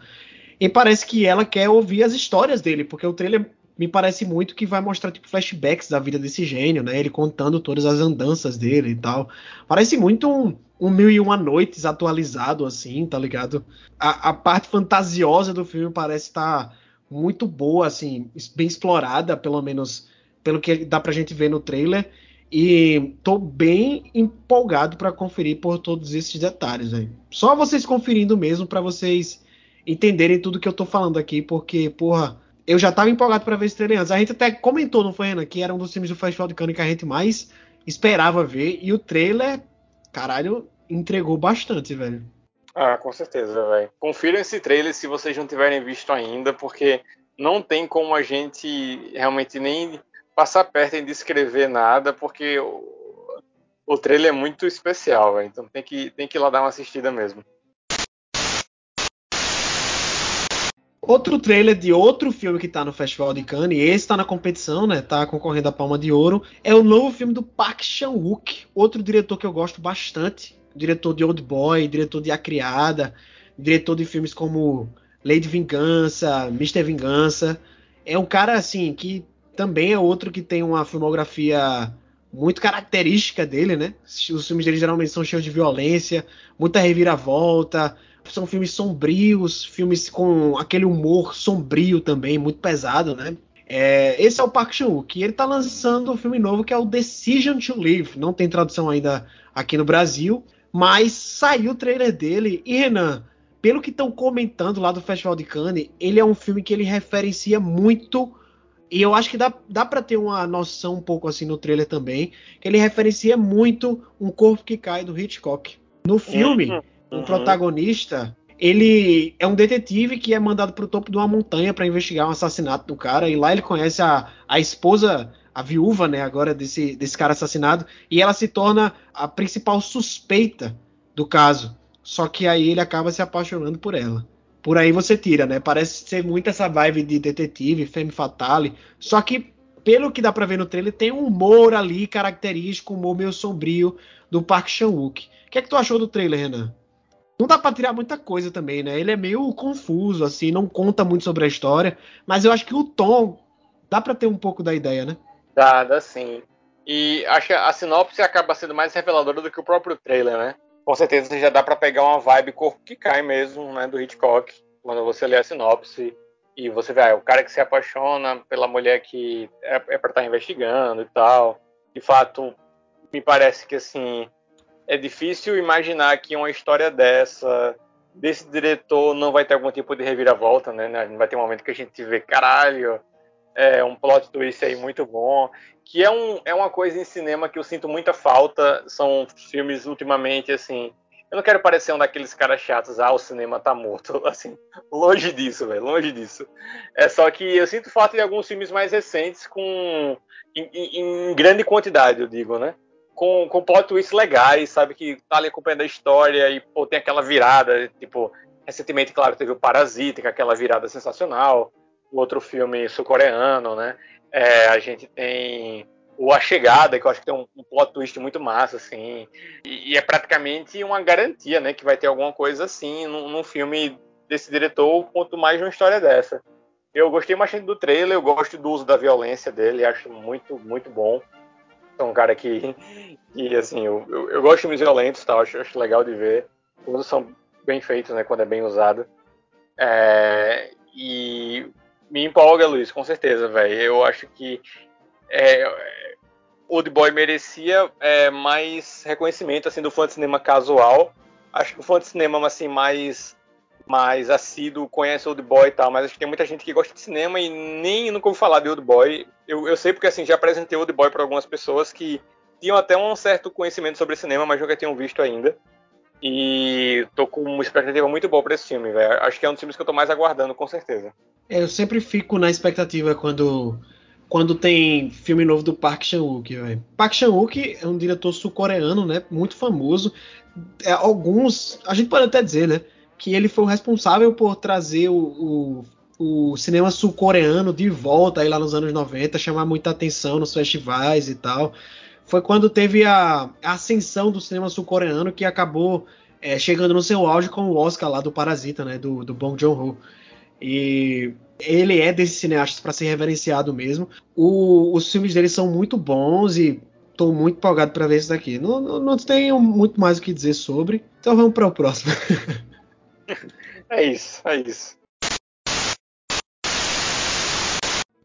E parece que ela quer ouvir as histórias dele, porque o trailer me parece muito que vai mostrar tipo flashbacks da vida desse gênio, né? Ele contando todas as andanças dele e tal. Parece muito um, um Mil e Uma Noites atualizado, assim, tá ligado? A, a parte fantasiosa do filme parece estar tá muito boa, assim, bem explorada, pelo menos pelo que dá pra gente ver no trailer. E tô bem empolgado para conferir por todos esses detalhes aí. Só vocês conferindo mesmo para vocês entenderem tudo que eu tô falando aqui, porque, porra, eu já tava empolgado para ver esse trailer antes. A gente até comentou, não foi, Ana, que era um dos filmes do Festival de Cannes que a gente mais esperava ver. E o trailer, caralho, entregou bastante, velho. Ah, com certeza, velho. Confiram esse trailer se vocês não tiverem visto ainda, porque não tem como a gente realmente nem passar perto em descrever nada, porque o, o trailer é muito especial, véio. então tem que, tem que ir lá dar uma assistida mesmo. Outro trailer de outro filme que tá no Festival de Cannes, e esse tá na competição, né? Tá concorrendo à Palma de Ouro. É o novo filme do Park Chan-wook, outro diretor que eu gosto bastante diretor de Old Boy, diretor de A Criada, diretor de filmes como Lady Vingança, Mr. Vingança. É um cara assim que também é outro que tem uma filmografia muito característica dele, né? Os filmes dele geralmente são cheios de violência, muita reviravolta, são filmes sombrios, filmes com aquele humor sombrio também, muito pesado, né? É, esse é o Park Chan-wook, ele tá lançando um filme novo que é o Decision to Live, não tem tradução ainda aqui no Brasil, mas saiu o trailer dele e Renan, pelo que estão comentando lá do Festival de Cannes, ele é um filme que ele referencia muito e eu acho que dá, dá para ter uma noção um pouco assim no trailer também, que ele referencia muito um corpo que cai do Hitchcock. No filme, uhum. o protagonista, ele é um detetive que é mandado para o topo de uma montanha para investigar um assassinato do cara, e lá ele conhece a, a esposa, a viúva, né, agora desse, desse cara assassinado, e ela se torna a principal suspeita do caso. Só que aí ele acaba se apaixonando por ela por aí você tira, né? Parece ser muito essa vibe de detetive, femme fatale. Só que, pelo que dá pra ver no trailer, tem um humor ali característico, um humor meio sombrio do Park Chan-wook. O que é que tu achou do trailer, Renan? Não dá pra tirar muita coisa também, né? Ele é meio confuso, assim, não conta muito sobre a história, mas eu acho que o tom dá pra ter um pouco da ideia, né? Dá sim. E acho que a sinopse acaba sendo mais reveladora do que o próprio trailer, né? com certeza já dá para pegar uma vibe corpo que cai mesmo, né, do Hitchcock, quando você lê a sinopse e você vê, ah, é o cara que se apaixona pela mulher que é, é para estar tá investigando e tal. De fato, me parece que assim é difícil imaginar que uma história dessa desse diretor não vai ter algum tipo de reviravolta, né? Não vai ter um momento que a gente vê, caralho, é um plot twist aí muito bom, que é, um, é uma coisa em cinema que eu sinto muita falta, são filmes ultimamente, assim, eu não quero parecer um daqueles caras chatos, ah, o cinema tá morto, (laughs) assim, longe disso, velho, longe disso. É só que eu sinto falta de alguns filmes mais recentes com, em, em, grande quantidade, eu digo, né? Com, com plot twists legais, sabe, que tá ali acompanhando a história e, pô, tem aquela virada, tipo, recentemente, claro, teve o Parasita, com aquela virada sensacional, outro filme sul-coreano, né? É, a gente tem o A Chegada, que eu acho que tem um, um plot twist muito massa, assim. E, e, é praticamente uma garantia, né? Que vai ter alguma coisa assim num, num filme desse diretor, quanto mais uma história dessa. Eu gostei bastante do trailer, eu gosto do uso da violência dele, acho muito, muito bom. É um cara que, que assim, eu, eu, eu gosto de filmes violentos, tá? acho, acho legal de ver. Quando são bem feitos, né? Quando é bem usado. É, e me empolga, Luiz, com certeza, velho. Eu acho que é, Old Boy merecia é, mais reconhecimento assim do fã de cinema casual. Acho que o fã de cinema assim mais mais assíduo conhece Old Boy e tal, mas acho que tem muita gente que gosta de cinema e nem nunca ouviu falar de Old Boy. Eu, eu sei porque assim já apresentei Old Boy para algumas pessoas que tinham até um certo conhecimento sobre cinema, mas nunca tinham visto ainda. E tô com uma expectativa muito boa para esse filme, velho. Acho que é um dos filmes que eu tô mais aguardando, com certeza. É, eu sempre fico na expectativa quando quando tem filme novo do Park Chan-wook, velho. Park Chan-wook é um diretor sul-coreano, né, muito famoso. É, alguns, a gente pode até dizer, né, que ele foi o responsável por trazer o, o, o cinema sul-coreano de volta aí lá nos anos 90, chamar muita atenção nos festivais e tal. Foi quando teve a, ascensão do cinema sul-coreano que acabou é, chegando no seu auge com o Oscar lá do Parasita, né, do, do Bong Joon-ho. E ele é desses cineastas para ser reverenciado mesmo. O, os filmes dele são muito bons e estou muito empolgado para ver isso daqui. Não, não, não, tenho muito mais o que dizer sobre, então vamos para o próximo. (laughs) é isso, é isso.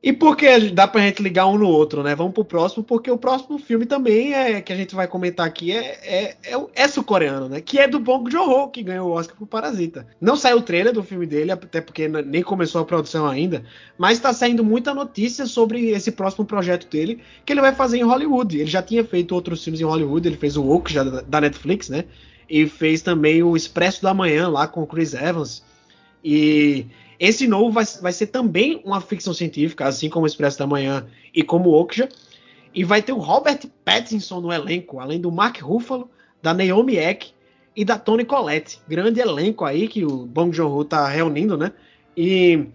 E por que dá pra gente ligar um no outro, né? Vamos pro próximo, porque o próximo filme também é que a gente vai comentar aqui é, é, é, é sul-coreano, né? Que é do Bong Joon-ho, que ganhou o Oscar por Parasita. Não saiu o trailer do filme dele, até porque nem começou a produção ainda, mas tá saindo muita notícia sobre esse próximo projeto dele, que ele vai fazer em Hollywood. Ele já tinha feito outros filmes em Hollywood, ele fez o Woke já da Netflix, né? E fez também o Expresso da Manhã lá com o Chris Evans. E esse novo vai, vai ser também uma ficção científica, assim como o Expresso da Manhã e como o Okja. E vai ter o Robert Pattinson no elenco, além do Mark Ruffalo, da Naomi Eck e da Toni Collette. Grande elenco aí que o Bong Joon-ho tá reunindo, né? E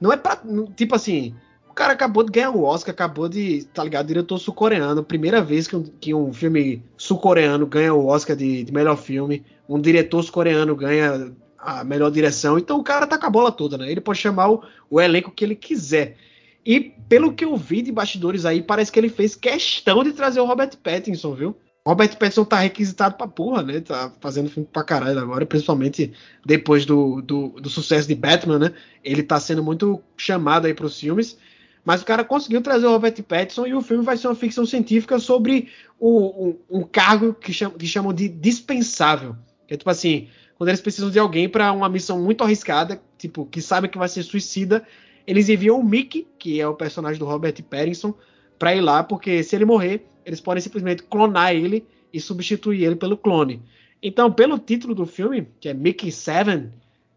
não é pra... Tipo assim, o cara acabou de ganhar o Oscar, acabou de, tá ligado, diretor sul-coreano, primeira vez que um, que um filme sul-coreano ganha o Oscar de, de melhor filme, um diretor sul-coreano ganha a melhor direção. Então o cara tá com a bola toda, né? Ele pode chamar o, o elenco que ele quiser. E pelo que eu vi de bastidores aí, parece que ele fez questão de trazer o Robert Pattinson, viu? Robert Pattinson tá requisitado pra porra, né? Tá fazendo filme pra caralho agora, principalmente depois do, do, do sucesso de Batman, né? Ele tá sendo muito chamado aí pros filmes. Mas o cara conseguiu trazer o Robert Pattinson e o filme vai ser uma ficção científica sobre o, um, um, cargo que, cham, que chamam de dispensável. Que é tipo assim, quando eles precisam de alguém para uma missão muito arriscada, tipo, que sabe que vai ser suicida, eles enviam o Mickey, que é o personagem do Robert Pattinson, para ir lá, porque se ele morrer, eles podem simplesmente clonar ele e substituir ele pelo clone. Então, pelo título do filme, que é Mickey Seven,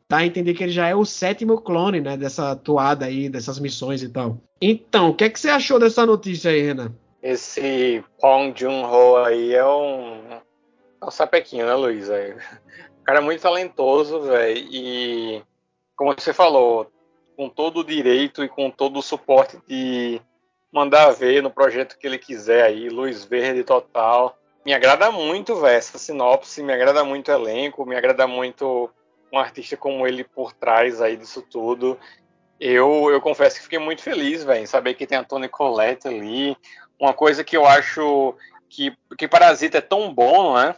dá a entender que ele já é o sétimo clone, né, dessa toada aí, dessas missões e tal. Então, o que é que você achou dessa notícia aí, Renan? Esse Pong Jun-ho aí é um, é um sapequinho, né, Luiz? É... Cara muito talentoso, velho, e como você falou, com todo o direito e com todo o suporte de mandar ver no projeto que ele quiser aí, luz verde total. Me agrada muito, velho, essa sinopse, me agrada muito o elenco, me agrada muito um artista como ele por trás aí disso tudo. Eu, eu confesso que fiquei muito feliz, velho, em saber que tem a Tony Collette ali. Uma coisa que eu acho que, que Parasita é tão bom, né?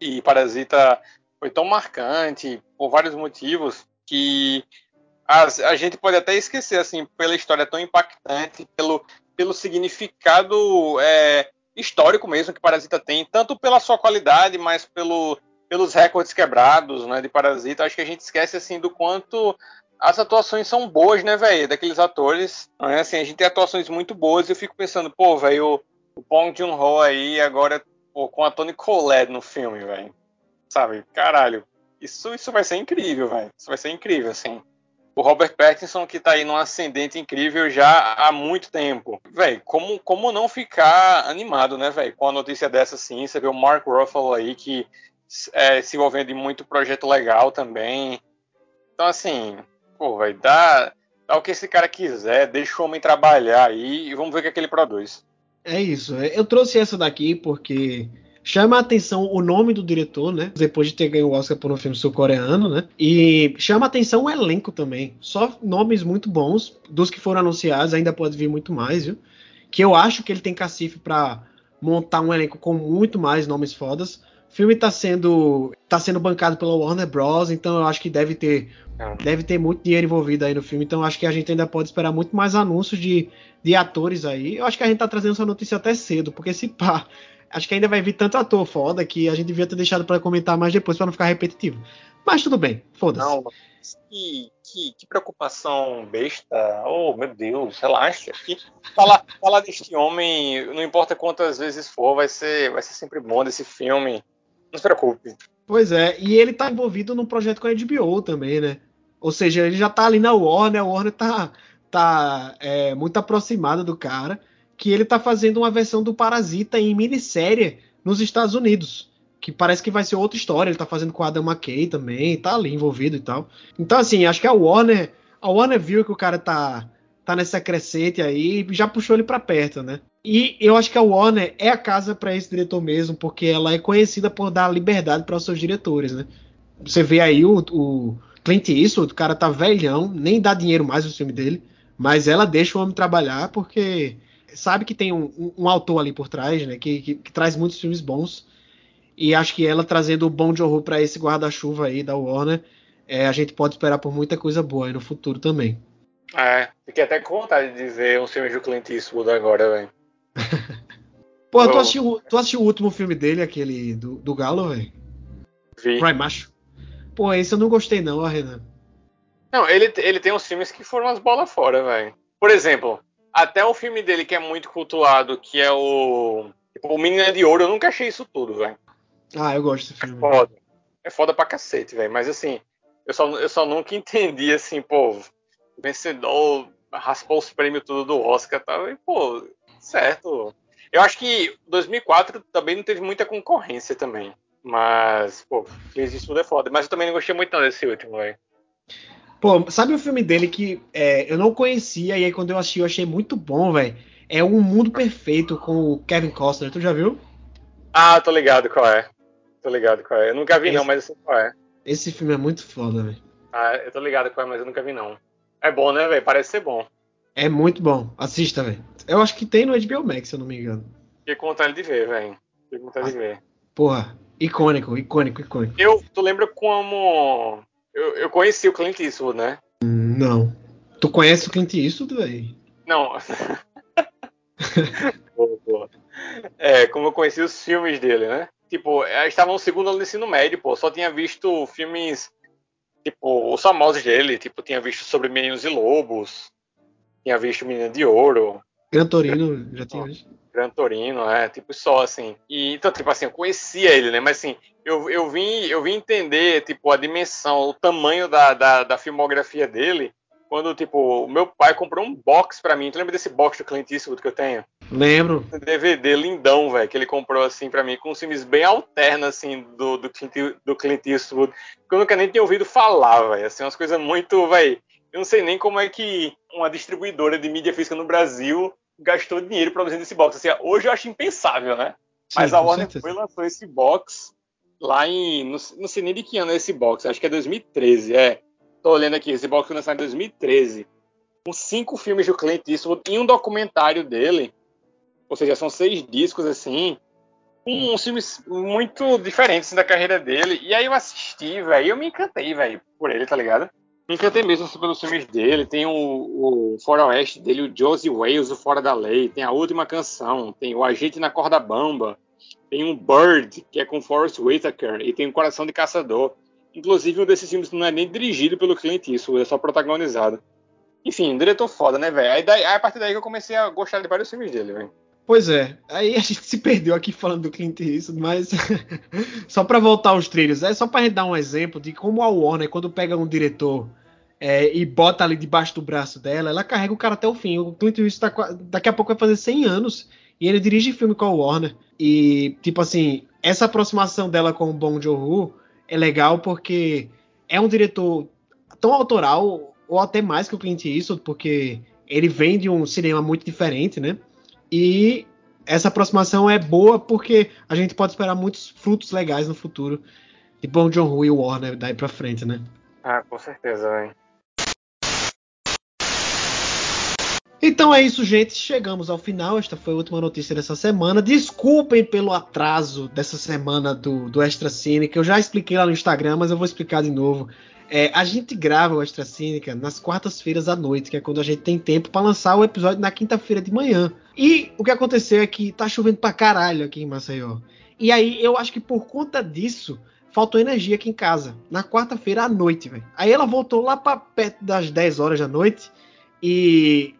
E Parasita foi tão marcante por vários motivos que a, a gente pode até esquecer, assim, pela história tão impactante, pelo, pelo significado é, histórico mesmo que Parasita tem, tanto pela sua qualidade, mas pelo, pelos recordes quebrados, né, de Parasita. Acho que a gente esquece, assim, do quanto as atuações são boas, né, velho, daqueles atores. Né? Assim, a gente tem atuações muito boas e eu fico pensando, pô, velho, o, o Bong Joon-ho aí agora pô, com a Toni Collette no filme, velho. Sabe? Caralho. Isso, isso vai ser incrível, velho. Isso vai ser incrível, assim o Robert Pattinson que tá aí num ascendente incrível já há muito tempo. Véi, como, como não ficar animado, né, velho? Com a notícia dessa sim, você vê o Mark Ruffalo aí que é, se envolvendo em muito projeto legal também. Então, assim, pô, vai dar, dá o que esse cara quiser, deixa o homem trabalhar aí e vamos ver o que, é que ele produz. É isso. Eu trouxe essa daqui porque chama a atenção o nome do diretor, né? Depois de ter ganho o Oscar por um filme sul-coreano, né? E chama a atenção o elenco também. Só nomes muito bons. Dos que foram anunciados, ainda pode vir muito mais, viu? Que eu acho que ele tem cacife para montar um elenco com muito mais nomes fodas. O filme está sendo tá sendo bancado pela Warner Bros, então eu acho que deve ter é. deve ter muito dinheiro envolvido aí no filme, então eu acho que a gente ainda pode esperar muito mais anúncios de, de atores aí. Eu acho que a gente tá trazendo essa notícia até cedo, porque se pá, acho que ainda vai vir tanto ator foda que a gente devia ter deixado para comentar mais depois para não ficar repetitivo. Mas tudo bem, foda-se. Não, que, que, que, preocupação besta. Oh, meu Deus, relaxa. Falar, falar deste homem, não importa quantas vezes for, vai ser, vai ser sempre bom desse filme. Não se preocupe. Pois é, e ele tá envolvido num projeto com a HBO também, né? Ou seja, ele já tá ali na Warner, a Warner tá, tá é, muito aproximada do cara que ele tá fazendo uma versão do Parasita em minissérie nos Estados Unidos. Que parece que vai ser outra história. Ele tá fazendo com a Adam McKay também, tá ali envolvido e tal. Então, assim, acho que a Warner. A Warner viu que o cara tá, tá nessa crescente aí e já puxou ele para perto, né? E eu acho que a Warner é a casa para esse diretor mesmo, porque ela é conhecida por dar liberdade para os seus diretores, né? Você vê aí o, o Clint Eastwood, o cara tá velhão, nem dá dinheiro mais no filme dele, mas ela deixa o homem trabalhar porque sabe que tem um, um, um autor ali por trás, né? Que, que, que, traz muitos filmes bons. E acho que ela trazendo o bom de horror para esse guarda-chuva aí da Warner, é, a gente pode esperar por muita coisa boa aí no futuro também. É, fiquei até com vontade de ver um filme do Clint Eastwood agora, velho. (laughs) Pô, tu assistiu, tu assistiu o último filme dele, aquele do, do Galo, velho? Vi. Macho. Pô, esse eu não gostei não, Renan. Não, ele, ele tem uns filmes que foram umas bolas fora, velho. Por exemplo, até o filme dele que é muito cultuado, que é o. Tipo, o Menina de Ouro, eu nunca achei isso tudo, velho. Ah, eu gosto desse filme. É foda. É foda pra cacete, velho. Mas assim, eu só, eu só nunca (laughs) entendi, assim, pô, vencedor raspou os prêmios tudo do Oscar, tá? E, pô, certo. Eu acho que 2004 também não teve muita concorrência também. Mas, pô, fez isso tudo é foda. Mas eu também não gostei muito não desse último, velho. Pô, sabe o filme dele que é, eu não conhecia e aí quando eu assisti eu achei muito bom, velho? É Um Mundo Perfeito com o Kevin Costner. Tu já viu? Ah, tô ligado qual é. Tô ligado qual é. Eu nunca vi esse, não, mas eu sei qual é. Esse filme é muito foda, velho. Ah, eu tô ligado qual é, mas eu nunca vi não. É bom, né, velho? Parece ser bom. É muito bom. Assista, velho. Eu acho que tem no HBO Max, se eu não me engano. Fiquei com vontade de ver, velho. Fiquei com vontade de ver. Porra, icônico, icônico, icônico. Eu, tu lembra como. Eu, eu conheci o Clint Eastwood, né? Não. Tu conhece o Clint Eastwood, velho? Não. (laughs) boa, boa. É, como eu conheci os filmes dele, né? Tipo, eu estava no segundo ano do ensino médio, pô. Só tinha visto filmes, tipo, os famosos dele. Tipo, tinha visto Sobre Meninos e Lobos. Tinha visto Menina de Ouro. Gran Torino, já tinha visto. Gran Torino, é, tipo, só assim. E, então, tipo assim, eu conhecia ele, né? Mas assim, eu, eu, vim, eu vim entender, tipo, a dimensão, o tamanho da, da, da filmografia dele quando, tipo, o meu pai comprou um box pra mim. Tu lembra desse box do Clint Eastwood que eu tenho? Lembro. Um DVD lindão, velho, que ele comprou, assim, pra mim, com filmes bem alternos, assim, do, do, Clint, do Clint Eastwood, que eu nunca nem tinha ouvido falar, velho. Assim, umas coisas muito, velho. Eu não sei nem como é que uma distribuidora de mídia física no Brasil gastou dinheiro produzindo esse box. Assim, hoje eu acho impensável, né? Mas Sim, a com Warner certeza. foi lançou esse box lá em. Não, não sei nem de que ano é esse box, acho que é 2013. É. Tô olhando aqui, esse box foi lançado em 2013. Com cinco filmes do Clint Eastwood e um documentário dele. Ou seja, são seis discos assim. Com uns filmes muito diferentes assim, da carreira dele. E aí eu assisti, velho. E eu me encantei, velho, por ele, tá ligado? Me encantei mesmo assim, pelos filmes dele. Tem o, o Faroeste dele, o Josie Wales, o Fora da Lei. Tem a última canção. Tem o Agente na Corda Bamba. Tem um Bird, que é com Forrest Whitaker. E tem o Coração de Caçador. Inclusive, um desses filmes não é nem dirigido pelo Clint Eastwood, é só protagonizado. Enfim, diretor foda, né, velho? Aí, aí a partir daí que eu comecei a gostar de vários filmes dele, velho. Pois é, aí a gente (laughs) se perdeu aqui falando do Clint Eastwood, mas (laughs) só pra voltar aos trilhos, é só pra gente dar um exemplo de como a Warner, quando pega um diretor é, e bota ali debaixo do braço dela, ela carrega o cara até o fim. O Clint Eastwood tá daqui a pouco vai fazer 100 anos e ele dirige filme com a Warner. E, tipo assim, essa aproximação dela com o Bong Joon-ho é legal porque é um diretor tão autoral, ou até mais que o Clint Eastwood, porque ele vem de um cinema muito diferente, né? E essa aproximação é boa porque a gente pode esperar muitos frutos legais no futuro de Bong Joon-ho e Warner daí pra frente, né? Ah, com certeza, velho. Então é isso, gente. Chegamos ao final. Esta foi a última notícia dessa semana. Desculpem pelo atraso dessa semana do, do Extra Cínica. Eu já expliquei lá no Instagram, mas eu vou explicar de novo. É, a gente grava o Extra Cínica nas quartas-feiras à noite, que é quando a gente tem tempo para lançar o episódio na quinta-feira de manhã. E o que aconteceu é que tá chovendo pra caralho aqui em Maceió. E aí eu acho que por conta disso faltou energia aqui em casa. Na quarta-feira à noite, velho. Aí ela voltou lá pra perto das 10 horas da noite. E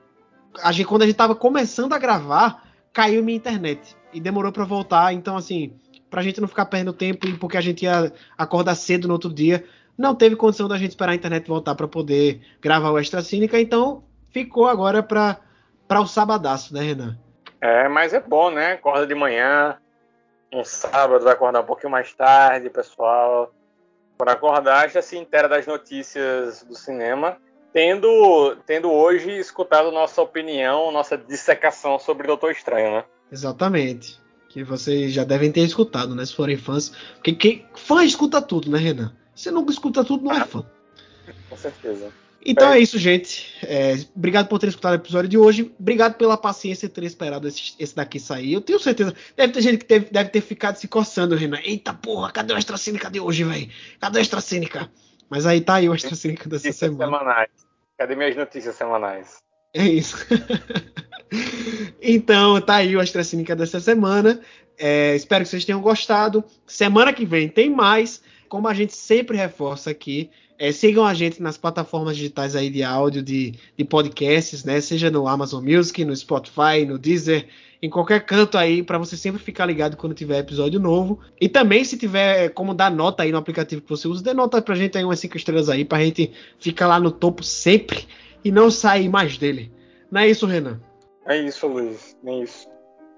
a gente, quando a gente tava começando a gravar, caiu minha internet. E demorou pra voltar. Então, assim, pra gente não ficar perdendo tempo e porque a gente ia acordar cedo no outro dia, não teve condição da gente esperar a internet voltar pra poder gravar o Extra Cínica. Então, ficou agora pra, pra o sabadaço, né, Renan? É, mas é bom, né? Acorda de manhã, um sábado vai acordar um pouquinho mais tarde, pessoal. Para acordar, já se inteira das notícias do cinema, tendo, tendo hoje escutado nossa opinião, nossa dissecação sobre Doutor Estranho, né? Exatamente. Que vocês já devem ter escutado, né? Se forem fãs. Porque quem, fã escuta tudo, né, Renan? Se não escuta tudo, não é fã. Com certeza. Então É. é isso, gente. É, obrigado por ter escutado o episódio de hoje. Obrigado pela paciência de ter esperado esse, esse daqui sair. Eu tenho certeza. Deve ter gente que teve- deve ter ficado se coçando, Renan. Eita porra, cadê o Extra Cínica de hoje, velho? Cadê o Extra Cínica? Mas aí tá aí o Extra Cínica dessa semana. semanais. Cadê minhas notícias semanais? É isso. (laughs) então, tá aí o Extra Cínica dessa semana. É, espero que vocês tenham gostado. Semana que vem tem mais. Como a gente sempre reforça aqui, é, sigam a gente nas plataformas digitais aí de áudio, de, de podcasts, né? Seja no Amazon Music, no Spotify, no Deezer, em qualquer canto aí, para você sempre ficar ligado quando tiver episódio novo. E também, se tiver como dar nota aí no aplicativo que você usa, dê nota pra gente aí umas 5 estrelas aí, pra gente ficar lá no topo sempre e não sair mais dele. Não é isso, Renan? É isso, Luiz. É isso.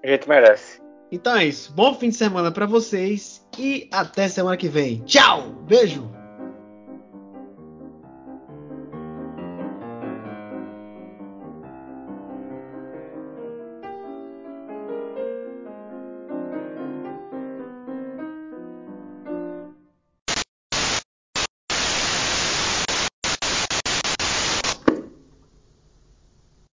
A gente merece. Então é isso. Bom fim de semana pra vocês e até semana que vem. Tchau! Beijo!